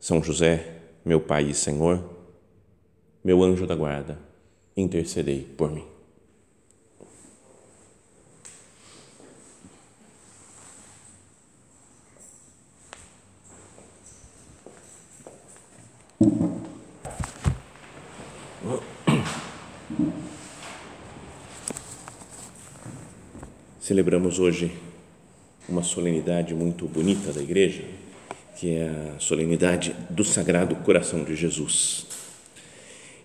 São José, meu Pai e Senhor, meu anjo da guarda, intercedei por mim. Celebramos hoje uma solenidade muito bonita da igreja, que é a solenidade do Sagrado Coração de Jesus.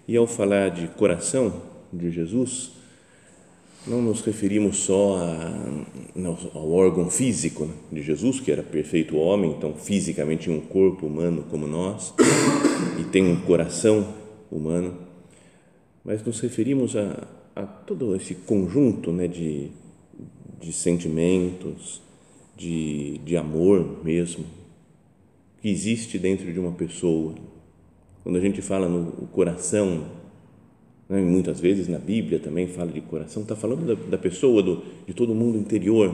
E ao falar de coração de Jesus, não nos referimos só a, ao órgão físico de Jesus, que era perfeito homem, então fisicamente um corpo humano como nós, e tem um coração humano, mas nos referimos a, a todo esse conjunto né, de, de sentimentos, de, de amor mesmo, que existe dentro de uma pessoa. Quando a gente fala no coração, né, muitas vezes na Bíblia também fala de coração, está falando da, da, pessoa, do, de todo mundo interior.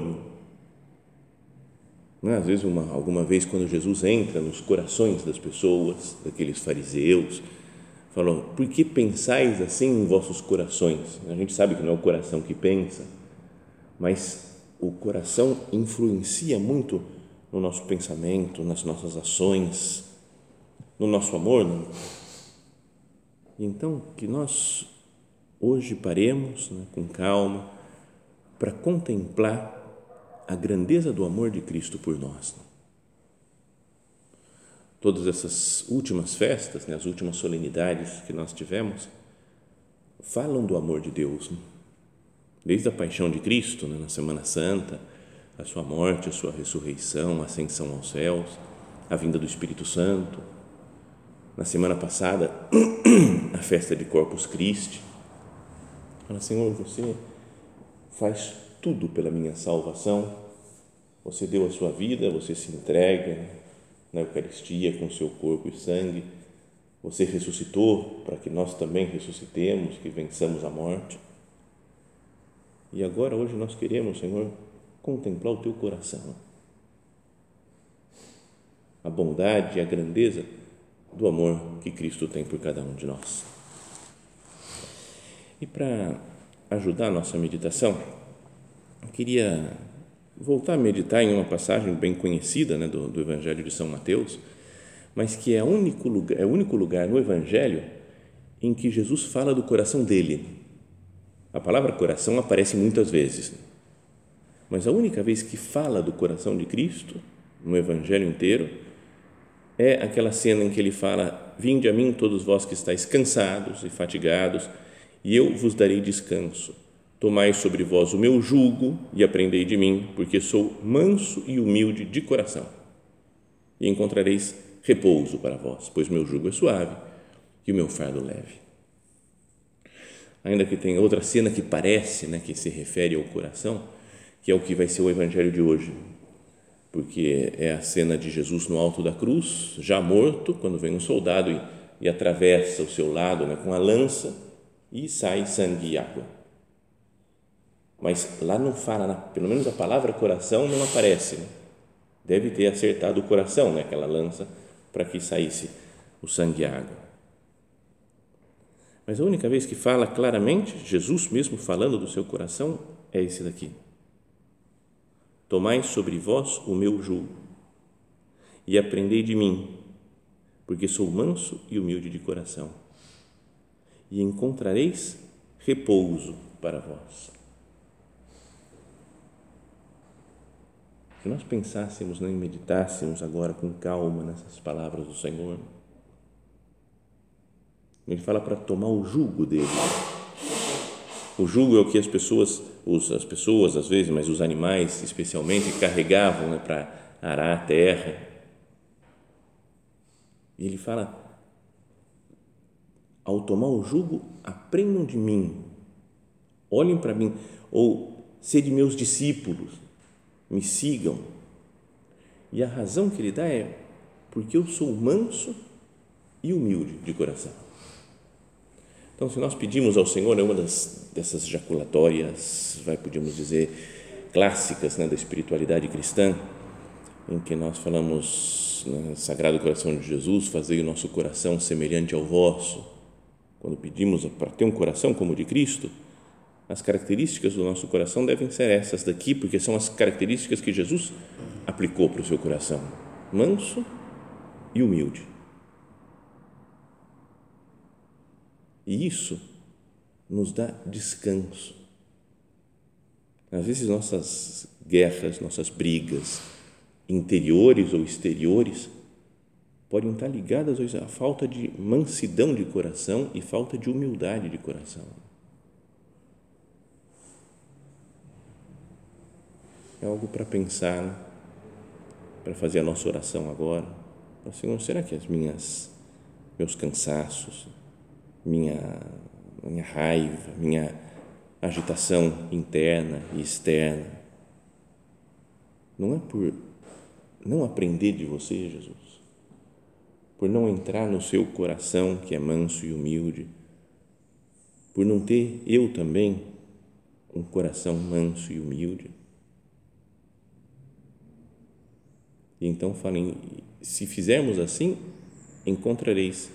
Né? Às vezes, uma, alguma vez, quando Jesus entra nos corações das pessoas, daqueles fariseus, falou: Por que pensais assim em vossos corações? A gente sabe que não é o coração que pensa, mas o coração influencia muito no nosso pensamento, nas nossas ações, no nosso amor. Não? Então, que nós hoje paremos né, com calma para contemplar a grandeza do amor de Cristo por nós. Todas essas últimas festas, né, as últimas solenidades que nós tivemos, falam do amor de Deus. Né? desde a paixão de Cristo, né, na Semana Santa, a sua morte, a sua ressurreição, a ascensão aos céus, a vinda do Espírito Santo. Na semana passada, a festa de Corpus Christi. Fala, Senhor, você faz tudo pela minha salvação. Você deu a sua vida, você se entrega na Eucaristia com seu corpo e sangue. Você ressuscitou para que nós também ressuscitemos, que vençamos a morte e agora, hoje, nós queremos, Senhor, contemplar o teu coração. A bondade e a grandeza do amor que Cristo tem por cada um de nós. E para ajudar a nossa meditação, eu queria voltar a meditar em uma passagem bem conhecida né, do, do Evangelho de São Mateus, mas que é, único lugar, é o único lugar no Evangelho em que Jesus fala do coração dele a palavra coração aparece muitas vezes, mas a única vez que fala do coração de Cristo, no Evangelho inteiro, é aquela cena em que ele fala: Vinde a mim, todos vós que estáis cansados e fatigados, e eu vos darei descanso. Tomai sobre vós o meu jugo e aprendei de mim, porque sou manso e humilde de coração, e encontrareis repouso para vós, pois meu jugo é suave e o meu fardo leve ainda que tenha outra cena que parece, né, que se refere ao coração, que é o que vai ser o evangelho de hoje, porque é a cena de Jesus no alto da cruz, já morto, quando vem um soldado e, e atravessa o seu lado né, com a lança e sai sangue e água. Mas lá não fala, pelo menos a palavra coração não aparece. Né? Deve ter acertado o coração, né, aquela lança, para que saísse o sangue e a água. Mas a única vez que fala claramente, Jesus mesmo falando do seu coração, é esse daqui. Tomai sobre vós o meu jugo e aprendei de mim, porque sou manso e humilde de coração, e encontrareis repouso para vós. Se nós pensássemos né, e meditássemos agora com calma nessas palavras do Senhor, ele fala para tomar o jugo dele. O jugo é o que as pessoas, as pessoas às vezes, mas os animais especialmente, carregavam né, para arar a terra. E ele fala: ao tomar o jugo, aprendam de mim, olhem para mim, ou sede meus discípulos, me sigam. E a razão que ele dá é porque eu sou manso e humilde de coração. Então, se nós pedimos ao Senhor, é uma das, dessas jaculatórias, vai, podíamos dizer, clássicas né, da espiritualidade cristã, em que nós falamos, né, Sagrado Coração de Jesus, fazei o nosso coração semelhante ao vosso. Quando pedimos para ter um coração como o de Cristo, as características do nosso coração devem ser essas daqui, porque são as características que Jesus aplicou para o seu coração: manso e humilde. E isso nos dá descanso. Às vezes, nossas guerras, nossas brigas, interiores ou exteriores, podem estar ligadas à falta de mansidão de coração e falta de humildade de coração. É algo para pensar, para fazer a nossa oração agora. Senhor, será que as minhas meus cansaços, minha minha raiva, minha agitação interna e externa. Não é por não aprender de você, Jesus, por não entrar no seu coração que é manso e humilde, por não ter eu também um coração manso e humilde. E então falem, se fizermos assim, encontrareis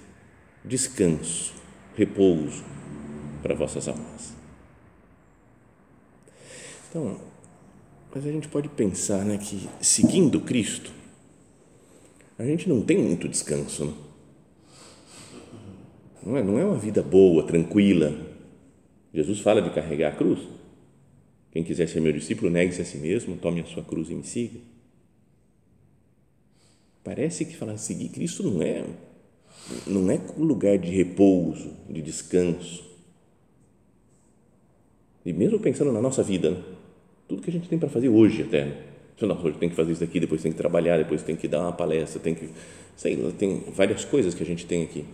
descanso, repouso para vossas almas. Então, mas a gente pode pensar né, que seguindo Cristo, a gente não tem muito descanso. Né? Não, é, não é uma vida boa, tranquila. Jesus fala de carregar a cruz. Quem quiser ser meu discípulo, negue-se a si mesmo, tome a sua cruz e me siga. Parece que falar seguir Cristo não é não é lugar de repouso, de descanso. E mesmo pensando na nossa vida, né? tudo que a gente tem para fazer hoje até. Né? Nossa, hoje tem que fazer isso aqui, depois tem que trabalhar, depois tem que dar uma palestra, tem que. Sei lá, tem várias coisas que a gente tem aqui.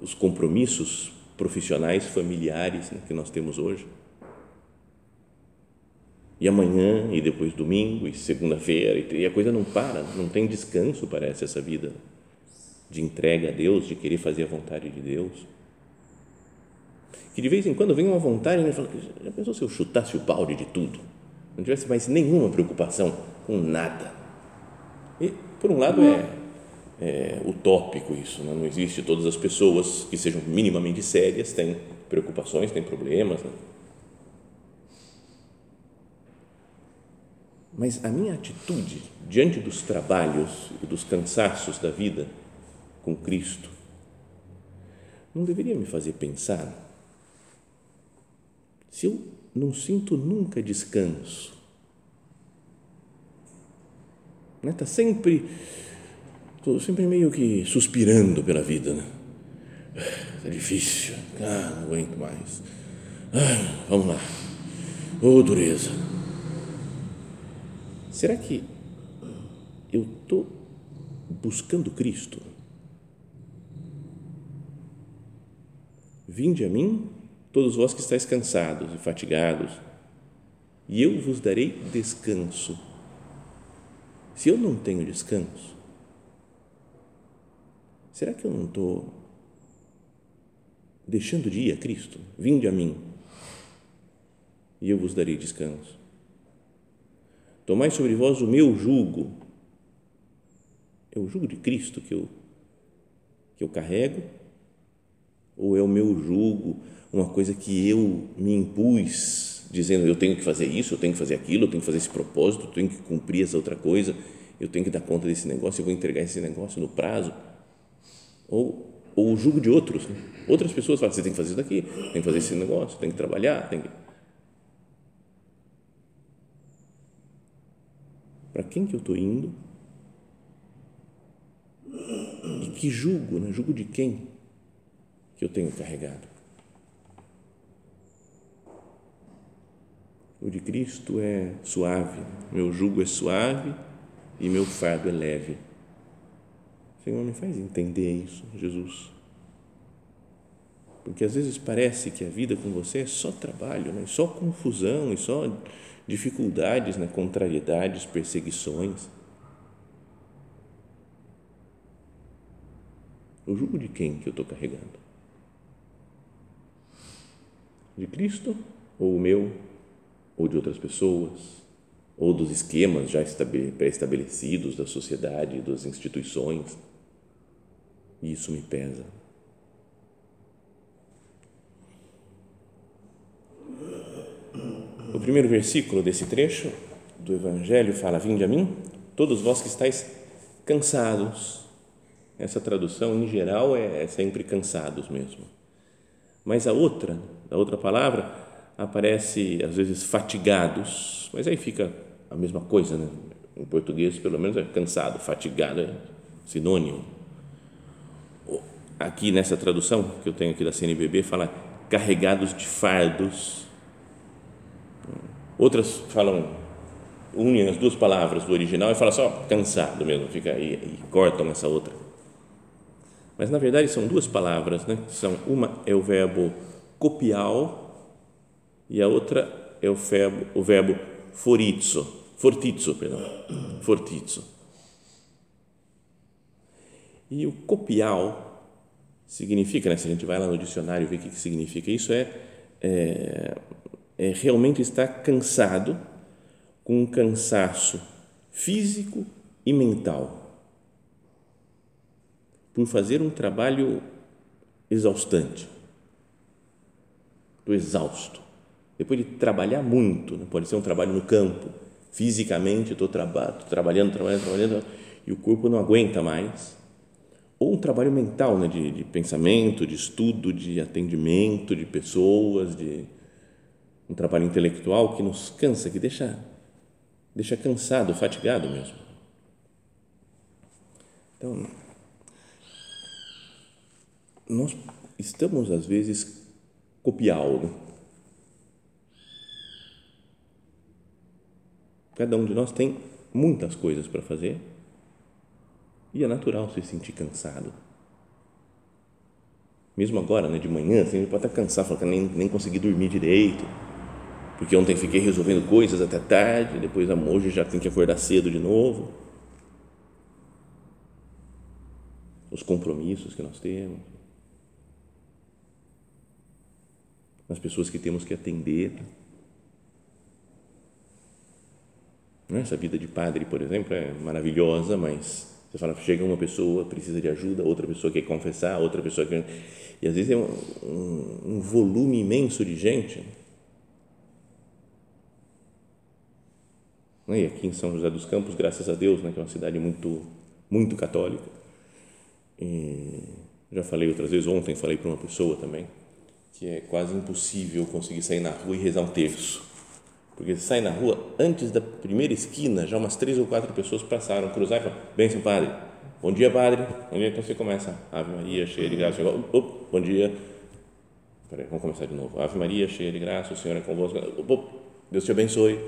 Os compromissos profissionais, familiares né, que nós temos hoje. E amanhã, e depois domingo, e segunda-feira, e a coisa não para, não tem descanso, parece, essa vida de entrega a Deus, de querer fazer a vontade de Deus. Que de vez em quando vem uma vontade e fala, já pensou se eu chutasse o balde de tudo? Não tivesse mais nenhuma preocupação com nada. E, por um lado, é, é utópico isso, né? não existe. Todas as pessoas que sejam minimamente sérias têm preocupações, têm problemas. Né? Mas a minha atitude diante dos trabalhos e dos cansaços da vida com Cristo não deveria me fazer pensar se eu não sinto nunca descanso. Né? Tá sempre, estou sempre meio que suspirando pela vida. Né? Está difícil, ah, não aguento mais. Ah, vamos lá, ô oh, dureza. Será que eu estou buscando Cristo? Vinde a mim, todos vós que estáis cansados e fatigados, e eu vos darei descanso. Se eu não tenho descanso, será que eu não estou deixando de ir a Cristo? Vinde a mim, e eu vos darei descanso. Tomai sobre vós o meu jugo. É o jugo de Cristo que eu, que eu carrego? Ou é o meu jugo, uma coisa que eu me impus, dizendo eu tenho que fazer isso, eu tenho que fazer aquilo, eu tenho que fazer esse propósito, eu tenho que cumprir essa outra coisa, eu tenho que dar conta desse negócio, eu vou entregar esse negócio no prazo? Ou, ou o jugo de outros. Né? Outras pessoas falam, você tem que fazer isso daqui, tem que fazer esse negócio, tem que trabalhar, tem que para quem que eu estou indo e que julgo, né? julgo de quem que eu tenho carregado. O de Cristo é suave, meu jugo é suave e meu fardo é leve. Senhor, me faz entender isso, Jesus. Porque às vezes parece que a vida com você é só trabalho, né? só confusão e só dificuldades, né? contrariedades, perseguições. O jugo de quem que eu estou carregando? De Cristo ou o meu? Ou de outras pessoas? Ou dos esquemas já pré-estabelecidos da sociedade, das instituições? E isso me pesa. O primeiro versículo desse trecho do Evangelho fala: Vinde a mim, todos vós que estáis cansados. Essa tradução, em geral, é, é sempre cansados mesmo. Mas a outra, a outra palavra, aparece às vezes fatigados, mas aí fica a mesma coisa, né? Em português, pelo menos, é cansado, fatigado, é sinônimo. Aqui nessa tradução que eu tenho aqui da CNBB, fala carregados de fardos Outras falam, unem as duas palavras do original e falam só cansado mesmo, fica aí e cortam essa outra. Mas na verdade são duas palavras, né? São uma é o verbo copial e a outra é o verbo, o verbo perdão, fortizzo. E o copial significa, né, se a gente vai lá no dicionário ver o que, que significa isso, é, é é, realmente está cansado, com um cansaço físico e mental, por fazer um trabalho exaustante. Estou exausto. Depois de trabalhar muito, né? pode ser um trabalho no campo, fisicamente estou traba trabalhando, trabalhando, trabalhando, e o corpo não aguenta mais. Ou um trabalho mental, né? de, de pensamento, de estudo, de atendimento de pessoas, de um trabalho intelectual que nos cansa, que deixa, deixa cansado, fatigado mesmo. Então, nós estamos às vezes copiando. Cada um de nós tem muitas coisas para fazer e é natural se sentir cansado. Mesmo agora, né, de manhã, assim, pode estar cansado, falando que nem, nem consegui dormir direito porque ontem fiquei resolvendo coisas até tarde, depois hoje já tem que acordar cedo de novo. Os compromissos que nós temos, as pessoas que temos que atender. Essa vida de padre, por exemplo, é maravilhosa, mas você fala, chega uma pessoa, precisa de ajuda, outra pessoa quer confessar, outra pessoa quer. E às vezes é um, um, um volume imenso de gente Né? E aqui em São José dos Campos, graças a Deus, né, que é uma cidade muito, muito católica. E já falei outras vezes, ontem falei para uma pessoa também, que é quase impossível conseguir sair na rua e rezar um terço. Porque você sai na rua, antes da primeira esquina, já umas três ou quatro pessoas passaram, cruzaram e falaram, seu padre, bom dia, padre. Bom dia, então você começa, Ave Maria, cheia de graça. Op, bom dia. Peraí, vamos começar de novo. Ave Maria, cheia de graça, o Senhor é convosco. Op, Deus te abençoe.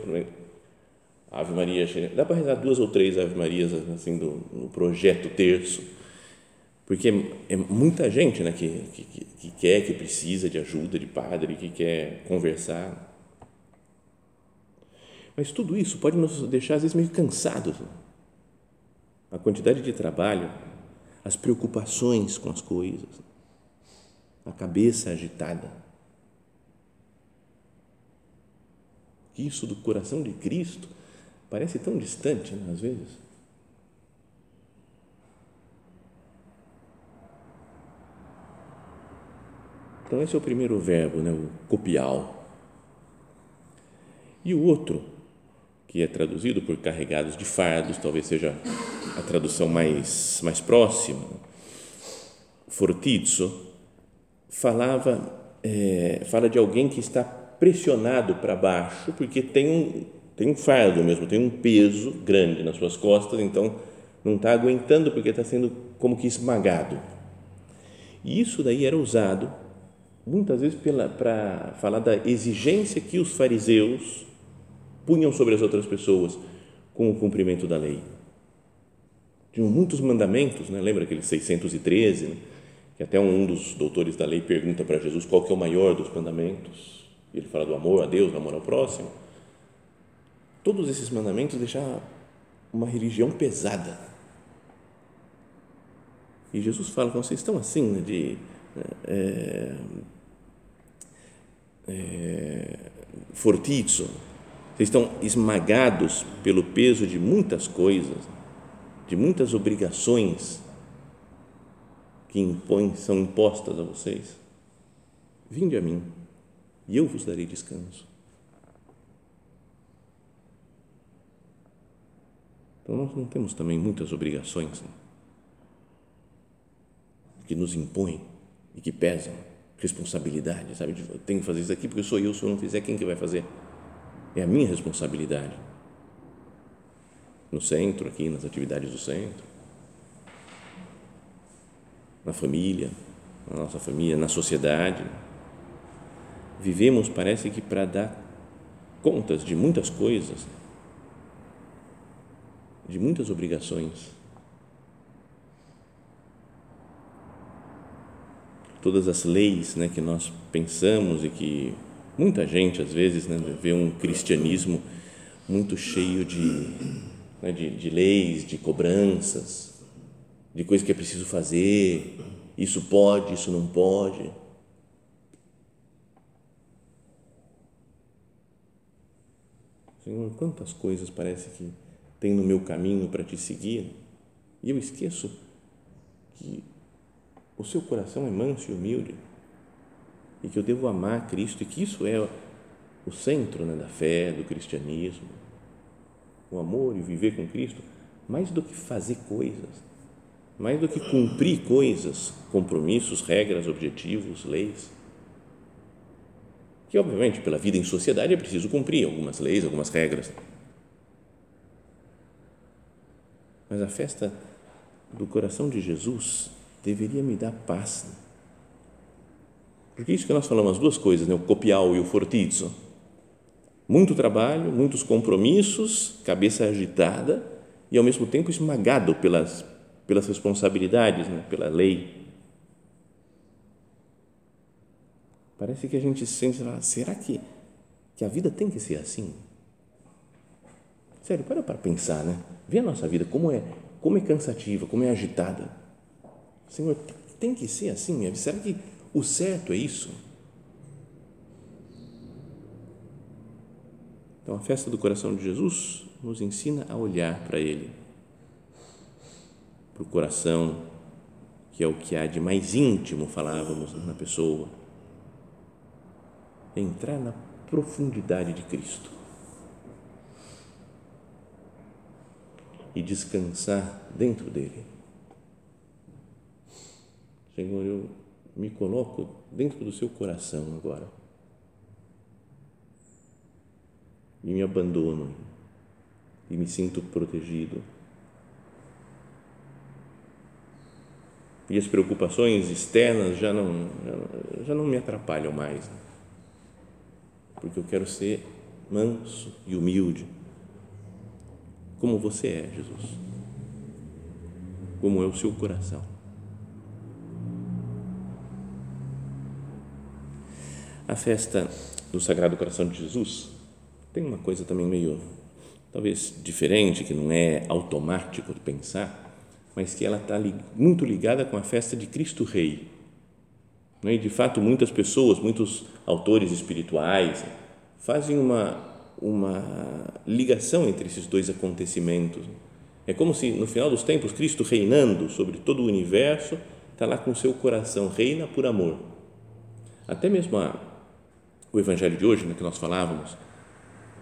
Ave Maria, dá para rezar duas ou três Ave Marias assim no projeto terço, porque é, muita gente né, que, que, que, quer, que precisa de ajuda de padre, que quer conversar. Mas tudo isso pode nos deixar às vezes meio cansados. A quantidade de trabalho, as preocupações com as coisas, a cabeça agitada. Isso do coração de Cristo Parece tão distante, né, às vezes. Então, esse é o primeiro verbo, né, o copial. E o outro, que é traduzido por carregados de fardos, talvez seja a tradução mais, mais próxima, fortizzo, falava, é, fala de alguém que está pressionado para baixo porque tem um, tem um fardo mesmo, tem um peso grande nas suas costas, então não está aguentando porque está sendo como que esmagado. E isso daí era usado muitas vezes para falar da exigência que os fariseus punham sobre as outras pessoas com o cumprimento da lei. Tinham muitos mandamentos, né? lembra aqueles 613, né? que até um dos doutores da lei pergunta para Jesus qual que é o maior dos mandamentos. E ele fala do amor a Deus, do amor ao próximo. Todos esses mandamentos deixavam uma religião pesada. E Jesus fala, vocês estão assim, né, de é, é, vocês estão esmagados pelo peso de muitas coisas, de muitas obrigações que impõem, são impostas a vocês. Vinde a mim e eu vos darei descanso. Então nós não temos também muitas obrigações né? que nos impõem e que pesam, responsabilidade, sabe? Eu tenho que fazer isso aqui porque sou eu, se eu não fizer, quem que vai fazer? É a minha responsabilidade. No centro, aqui, nas atividades do centro, na família, na nossa família, na sociedade. Vivemos, parece que para dar contas de muitas coisas, de muitas obrigações. Todas as leis né, que nós pensamos e que muita gente, às vezes, né, vê um cristianismo muito cheio de, né, de, de leis, de cobranças, de coisas que é preciso fazer, isso pode, isso não pode. Senhor, quantas coisas parece que tem no meu caminho para te seguir e eu esqueço que o seu coração é manso e humilde e que eu devo amar Cristo e que isso é o centro né, da fé, do cristianismo, o amor e viver com Cristo, mais do que fazer coisas, mais do que cumprir coisas, compromissos, regras, objetivos, leis. Que, obviamente, pela vida em sociedade é preciso cumprir algumas leis, algumas regras. Mas a festa do coração de Jesus deveria me dar paz. Porque isso que nós falamos, as duas coisas, né? o copial e o fortizzo. Muito trabalho, muitos compromissos, cabeça agitada e ao mesmo tempo esmagado pelas, pelas responsabilidades, né? pela lei. Parece que a gente sente, será que, que a vida tem que ser assim? Sério, para para pensar, né? Vê a nossa vida como é, como é cansativa, como é agitada. Senhor, tem que ser assim? Será que o certo é isso? Então, a festa do coração de Jesus nos ensina a olhar para Ele, para o coração, que é o que há de mais íntimo, falávamos na pessoa, entrar na profundidade de Cristo e descansar dentro dele. Senhor, eu me coloco dentro do seu coração agora e me abandono e me sinto protegido. E as preocupações externas já não, já, não me atrapalham mais, porque eu quero ser manso e humilde, como você é, Jesus, como é o seu coração. A festa do Sagrado Coração de Jesus tem uma coisa também meio, talvez diferente, que não é automático de pensar, mas que ela está muito ligada com a festa de Cristo Rei. É? E, de fato, muitas pessoas, muitos autores espirituais fazem uma, uma ligação entre esses dois acontecimentos. É como se, no final dos tempos, Cristo reinando sobre todo o universo, está lá com seu coração, reina por amor. Até mesmo a, o evangelho de hoje, né, que nós falávamos,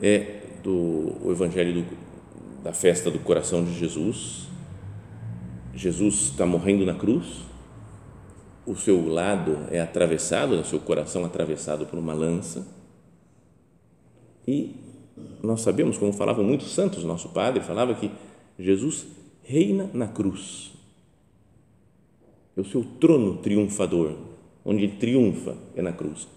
é do o evangelho do, da festa do coração de Jesus. Jesus está morrendo na cruz, o seu lado é atravessado, o seu coração atravessado por uma lança. E nós sabemos, como falavam muitos santos, nosso Padre falava que Jesus reina na cruz. É o seu trono triunfador, onde ele triunfa é na cruz.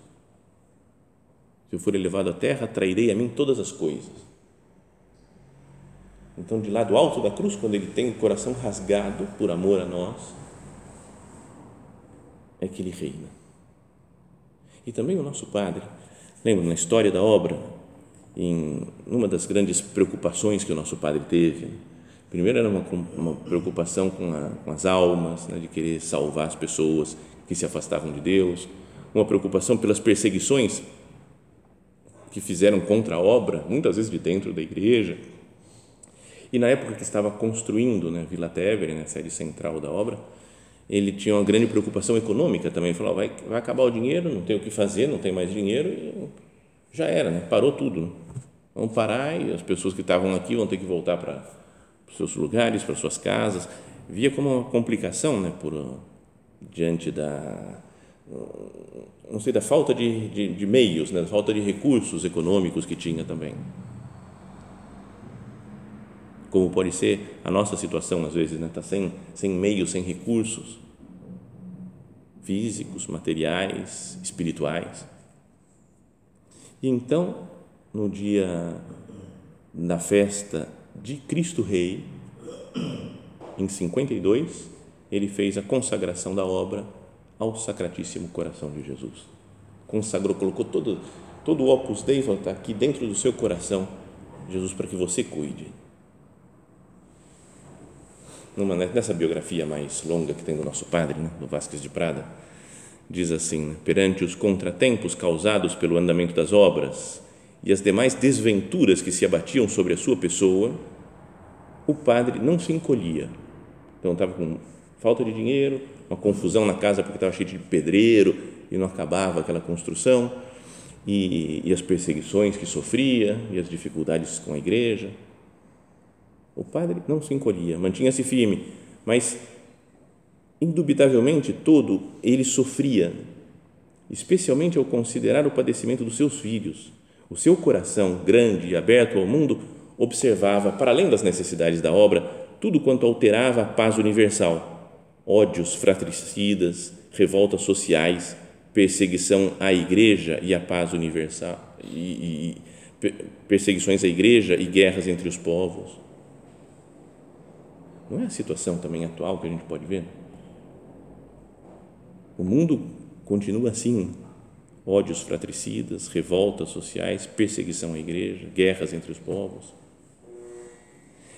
Se eu for elevado à terra, trairei a mim todas as coisas. Então, de lá do alto da cruz, quando ele tem o coração rasgado por amor a nós, é que ele reina. E também o nosso Padre, lembra na história da obra, em uma das grandes preocupações que o nosso Padre teve, primeiro era uma, uma preocupação com, a, com as almas, né, de querer salvar as pessoas que se afastavam de Deus, uma preocupação pelas perseguições que fizeram contra a obra, muitas vezes de dentro da igreja. E na época que estava construindo né, Vila Tevere, né, sede central da obra, ele tinha uma grande preocupação econômica também. Falou: vai, vai acabar o dinheiro, não tem o que fazer, não tem mais dinheiro, e já era, né? parou tudo. Né? Vamos parar e as pessoas que estavam aqui vão ter que voltar para os seus lugares, para suas casas. Via como uma complicação né, por, diante da não sei, da falta de, de, de meios, né? falta de recursos econômicos que tinha também. Como pode ser a nossa situação, às vezes, né? Está sem, sem meios, sem recursos físicos, materiais, espirituais. E então, no dia da festa de Cristo Rei, em 52, ele fez a consagração da obra ao Sacratíssimo Coração de Jesus. Consagrou, colocou todo, todo o Opus Dei está aqui dentro do seu coração, Jesus, para que você cuide. Numa, nessa biografia mais longa que tem do nosso padre, né, do Vasques de Prada, diz assim: né, perante os contratempos causados pelo andamento das obras e as demais desventuras que se abatiam sobre a sua pessoa, o padre não se encolhia. Então estava com falta de dinheiro, uma confusão na casa porque estava cheio de pedreiro e não acabava aquela construção, e, e as perseguições que sofria, e as dificuldades com a igreja. O padre não se encolhia, mantinha-se firme, mas indubitavelmente todo ele sofria, especialmente ao considerar o padecimento dos seus filhos. O seu coração, grande e aberto ao mundo, observava, para além das necessidades da obra, tudo quanto alterava a paz universal ódios fratricidas, revoltas sociais, perseguição à igreja e à paz universal, e, e perseguições à igreja e guerras entre os povos. Não é a situação também atual que a gente pode ver? O mundo continua assim, ódios fratricidas, revoltas sociais, perseguição à igreja, guerras entre os povos.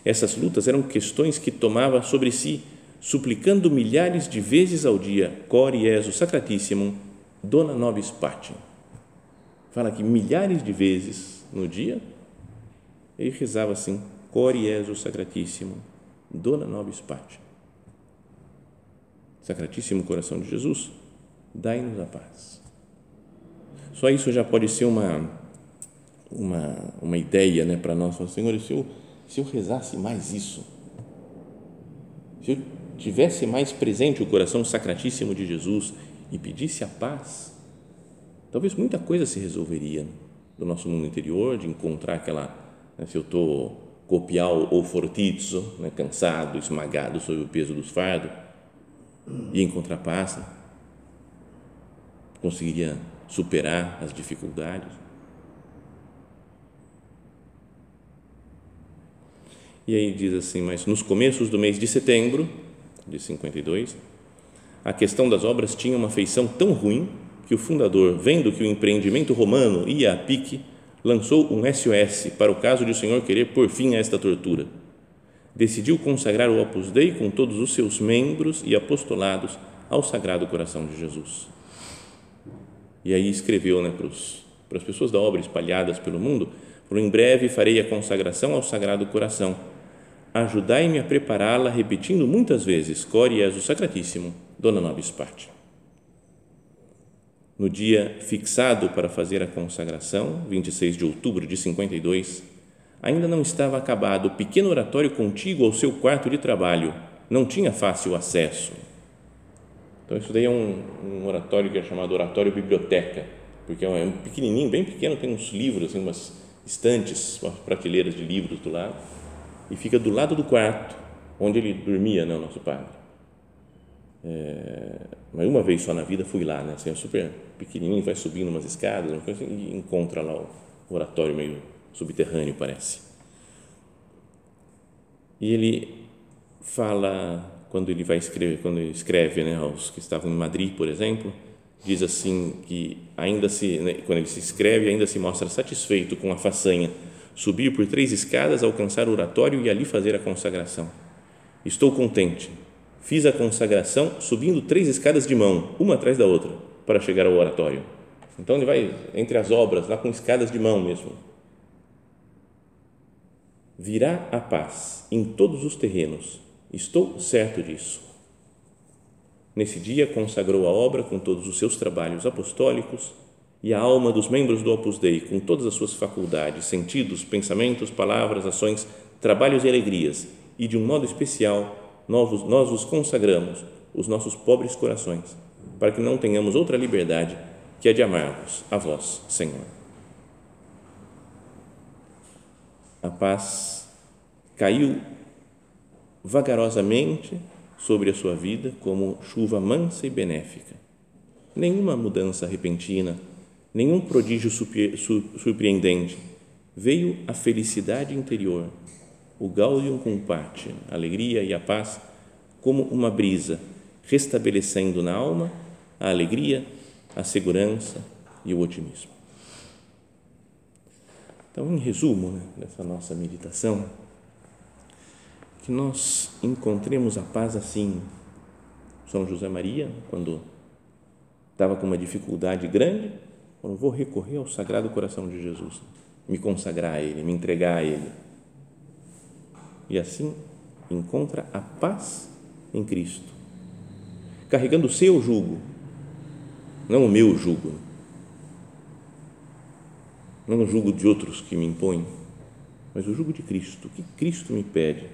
Essas lutas eram questões que tomava sobre si suplicando milhares de vezes ao dia, Cor Jesus Sacratissimum, Dona Nobis Patim. Fala que milhares de vezes no dia, ele rezava assim, Cor Jesus Sacratissimum, Dona Nobis Patim. Sacratíssimo Coração de Jesus, dai-nos a paz. Só isso já pode ser uma, uma, uma ideia né, para nós. Senhor, se eu, se eu rezasse mais isso, se eu tivesse mais presente o coração sacratíssimo de Jesus e pedisse a paz, talvez muita coisa se resolveria do nosso mundo interior, de encontrar aquela, né, se eu estou copial ou fortizzo, né, cansado, esmagado sob o peso dos fardos, e encontrar paz, né, conseguiria superar as dificuldades. E aí diz assim, mas nos começos do mês de setembro, de 52, a questão das obras tinha uma feição tão ruim que o fundador, vendo que o empreendimento romano ia a pique, lançou um SOS para o caso de o Senhor querer pôr fim a esta tortura. Decidiu consagrar o Opus Dei com todos os seus membros e apostolados ao Sagrado Coração de Jesus. E aí escreveu né, para, os, para as pessoas da obra espalhadas pelo mundo, em breve farei a consagração ao Sagrado Coração, ajudai-me a prepará-la, repetindo muitas vezes, Core Jesus Sacratíssimo, Dona Nobis Parte. No dia fixado para fazer a consagração, 26 de outubro de 52, ainda não estava acabado o pequeno oratório contíguo ao seu quarto de trabalho, não tinha fácil acesso. Então, isso daí é um, um oratório que é chamado oratório biblioteca, porque é um, é pequenininho, bem pequeno, tem uns livros, assim, umas estantes, umas prateleiras de livros do lado e fica do lado do quarto onde ele dormia, né, o nosso padre. É, mas uma vez só na vida fui lá, né, assim, é super pequenininho, vai subindo umas escadas assim, e encontra lá o oratório meio subterrâneo, parece. E ele fala quando ele vai escrever, quando ele escreve, né, aos que estavam em Madrid, por exemplo, diz assim que ainda se, né, quando ele se escreve, ainda se mostra satisfeito com a façanha subir por três escadas, alcançar o oratório e ali fazer a consagração. Estou contente. Fiz a consagração subindo três escadas de mão, uma atrás da outra, para chegar ao oratório. Então ele vai entre as obras, lá com escadas de mão mesmo. Virá a paz em todos os terrenos. Estou certo disso. Nesse dia consagrou a obra com todos os seus trabalhos apostólicos e a alma dos membros do Opus Dei, com todas as suas faculdades, sentidos, pensamentos, palavras, ações, trabalhos e alegrias, e de um modo especial, nós, nós os consagramos, os nossos pobres corações, para que não tenhamos outra liberdade que a de amar-vos, a vós, Senhor. A paz caiu vagarosamente sobre a sua vida como chuva mansa e benéfica. Nenhuma mudança repentina, nenhum prodígio surpreendente. Veio a felicidade interior, o gaudium cum pace, a alegria e a paz, como uma brisa, restabelecendo na alma a alegria, a segurança e o otimismo. Então, em resumo né, dessa nossa meditação, que nós encontremos a paz assim. São José Maria, quando estava com uma dificuldade grande, falou: vou recorrer ao Sagrado Coração de Jesus, me consagrar a Ele, me entregar a Ele. E assim encontra a paz em Cristo, carregando o seu jugo, não o meu jugo, não o jugo de outros que me impõem, mas o jugo de Cristo, que Cristo me pede.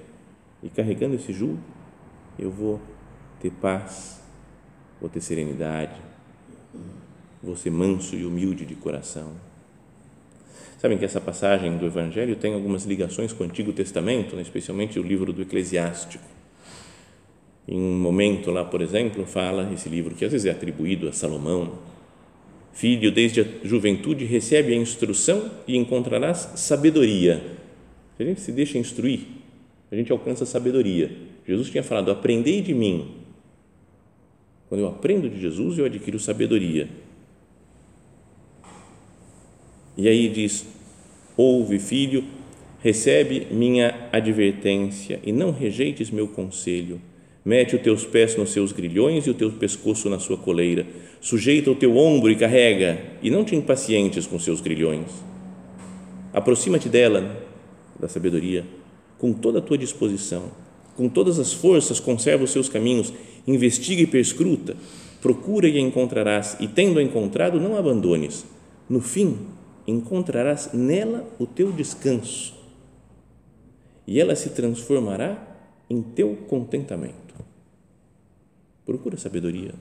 E carregando esse jugo, eu vou ter paz, vou ter serenidade, ser manso e humilde de coração. Sabem que essa passagem do Evangelho tem algumas ligações com o Antigo Testamento, né? especialmente o livro do Eclesiástico. Em um momento lá, por exemplo, fala esse livro que às vezes é atribuído a Salomão. Filho, desde a juventude recebe a instrução e encontrarás sabedoria. Se a gente se deixa instruir, a gente alcança sabedoria. Jesus tinha falado: Aprendei de mim. Quando eu aprendo de Jesus, eu adquiro sabedoria. E aí diz: Ouve, filho, recebe minha advertência e não rejeites meu conselho. Mete os teus pés nos seus grilhões e o teu pescoço na sua coleira. Sujeita o teu ombro e carrega, e não te impacientes com seus grilhões. Aproxima-te dela, da sabedoria, com toda a tua disposição. Com todas as forças, conserva os seus caminhos, investiga e perscruta, procura e a encontrarás, e tendo-a encontrado, não abandones. No fim, encontrarás nela o teu descanso e ela se transformará em teu contentamento. Procura sabedoria,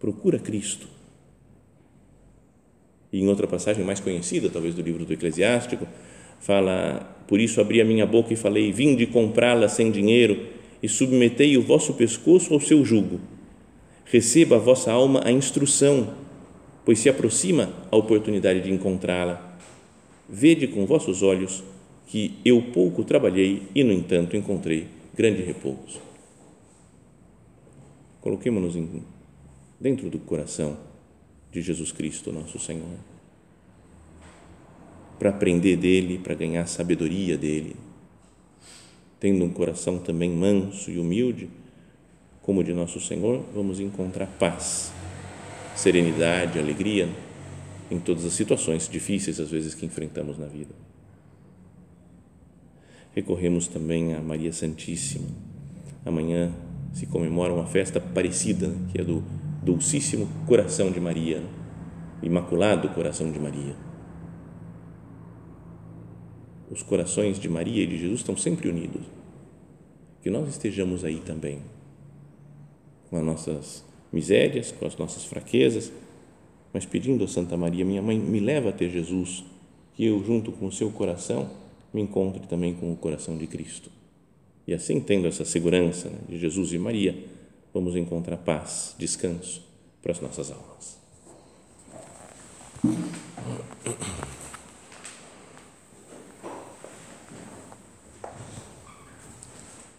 procura Cristo. E em outra passagem mais conhecida, talvez do livro do Eclesiástico, fala: Por isso abri a minha boca e falei: Vinde comprá-la sem dinheiro e submetei o vosso pescoço ao seu jugo. Receba a vossa alma a instrução pois se aproxima a oportunidade de encontrá-la. Vede com vossos olhos que eu pouco trabalhei e, no entanto, encontrei grande repouso. Coloquemos-nos dentro do coração de Jesus Cristo, nosso Senhor, para aprender dele, para ganhar sabedoria dele, tendo um coração também manso e humilde, como o de nosso Senhor, vamos encontrar paz serenidade, alegria em todas as situações difíceis, às vezes, que enfrentamos na vida. Recorremos também a Maria Santíssima. Amanhã se comemora uma festa parecida, que é do Dulcíssimo Coração de Maria, Imaculado Coração de Maria. Os corações de Maria e de Jesus estão sempre unidos. Que nós estejamos aí também, com as nossas misérias, com as nossas fraquezas, mas pedindo a Santa Maria, minha mãe, me leva a ter Jesus, que eu, junto com o seu coração, me encontre também com o coração de Cristo. E assim, tendo essa segurança né, de Jesus e Maria, vamos encontrar paz, descanso para as nossas almas.